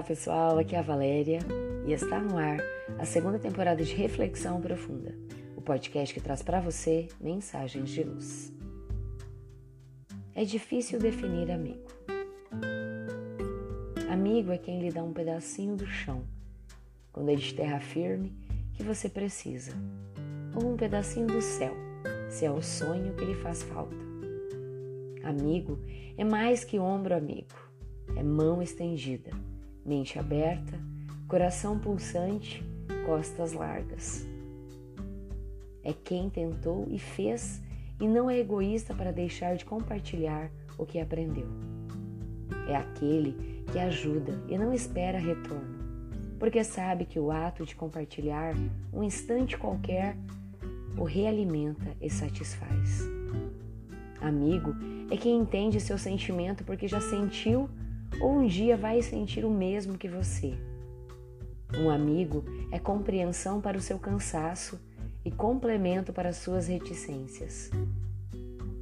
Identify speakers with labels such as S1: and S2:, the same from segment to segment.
S1: Olá pessoal, aqui é a Valéria e está no ar a segunda temporada de Reflexão Profunda, o podcast que traz para você mensagens de luz. É difícil definir amigo. Amigo é quem lhe dá um pedacinho do chão, quando é de terra firme que você precisa, ou um pedacinho do céu, se é o sonho que lhe faz falta. Amigo é mais que ombro amigo, é mão estendida mente aberta, coração pulsante, costas largas. É quem tentou e fez e não é egoísta para deixar de compartilhar o que aprendeu. É aquele que ajuda e não espera retorno, porque sabe que o ato de compartilhar um instante qualquer o realimenta e satisfaz. Amigo é quem entende seu sentimento porque já sentiu ou um dia vai sentir o mesmo que você. Um amigo é compreensão para o seu cansaço e complemento para suas reticências.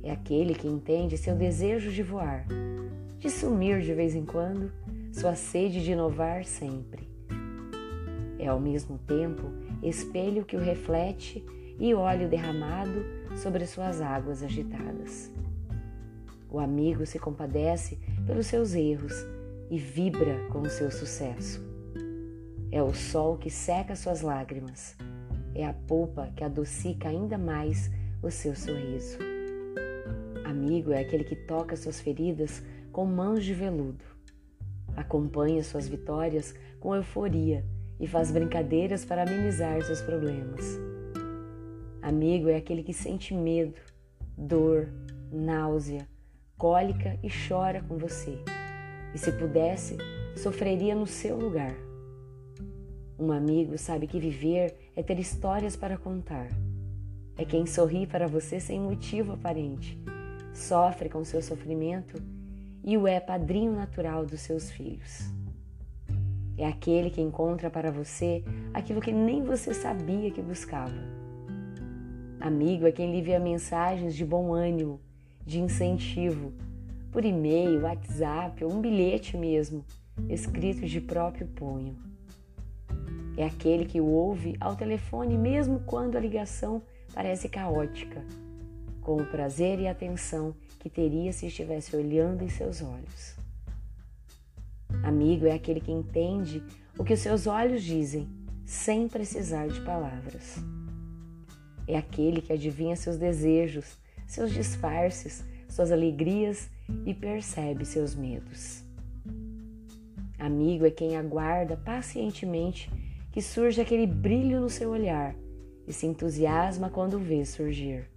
S1: É aquele que entende seu desejo de voar, de sumir de vez em quando, sua sede de inovar sempre. É ao mesmo tempo espelho que o reflete e óleo derramado sobre suas águas agitadas. O amigo se compadece pelos seus erros e vibra com o seu sucesso. É o sol que seca suas lágrimas. É a polpa que adocica ainda mais o seu sorriso. Amigo é aquele que toca suas feridas com mãos de veludo. Acompanha suas vitórias com euforia e faz brincadeiras para amenizar seus problemas. Amigo é aquele que sente medo, dor, náusea, cólica e chora com você. E se pudesse, sofreria no seu lugar. Um amigo sabe que viver é ter histórias para contar. É quem sorri para você sem motivo aparente, sofre com seu sofrimento e o é padrinho natural dos seus filhos. É aquele que encontra para você aquilo que nem você sabia que buscava. Amigo é quem lhe envia mensagens de bom ânimo, de incentivo, por e-mail, WhatsApp ou um bilhete mesmo, escrito de próprio punho. É aquele que o ouve ao telefone mesmo quando a ligação parece caótica, com o prazer e atenção que teria se estivesse olhando em seus olhos. Amigo é aquele que entende o que os seus olhos dizem, sem precisar de palavras. É aquele que adivinha seus desejos, seus disfarces, suas alegrias e percebe seus medos. Amigo é quem aguarda pacientemente que surja aquele brilho no seu olhar e se entusiasma quando vê surgir.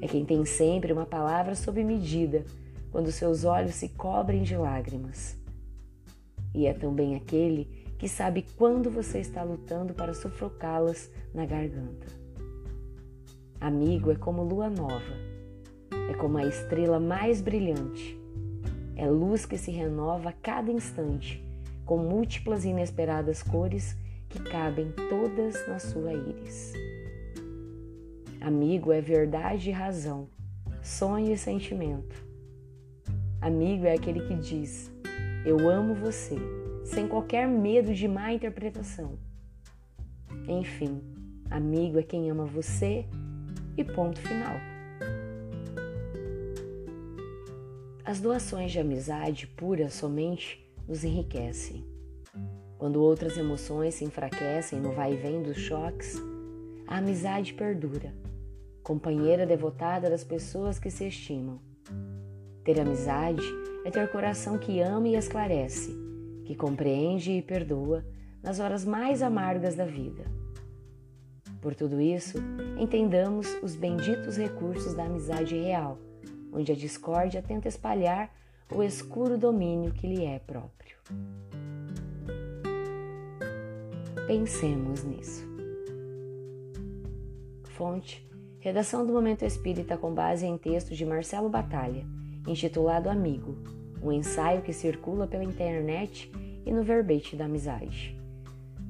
S1: É quem tem sempre uma palavra sob medida quando seus olhos se cobrem de lágrimas. E é também aquele que sabe quando você está lutando para sufocá-las na garganta. Amigo é como lua nova é como a estrela mais brilhante. É luz que se renova a cada instante, com múltiplas e inesperadas cores que cabem todas na sua íris. Amigo é verdade e razão, sonho e sentimento. Amigo é aquele que diz: Eu amo você, sem qualquer medo de má interpretação. Enfim, amigo é quem ama você e ponto final. As doações de amizade pura somente nos enriquecem. Quando outras emoções se enfraquecem no vai e vem dos choques, a amizade perdura, companheira devotada das pessoas que se estimam. Ter amizade é ter coração que ama e esclarece, que compreende e perdoa nas horas mais amargas da vida. Por tudo isso, entendamos os benditos recursos da amizade real onde a discórdia tenta espalhar o escuro domínio que lhe é próprio. Pensemos nisso. Fonte: Redação do Momento Espírita com base em texto de Marcelo Batalha, intitulado Amigo, um ensaio que circula pela internet e no verbete da amizade.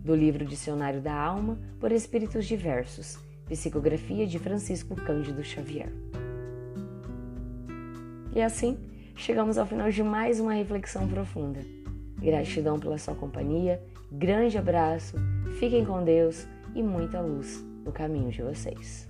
S1: Do livro Dicionário da Alma, por Espíritos Diversos, psicografia de Francisco Cândido Xavier. E assim, chegamos ao final de mais uma reflexão profunda. Gratidão pela sua companhia, grande abraço, fiquem com Deus e muita luz no caminho de vocês.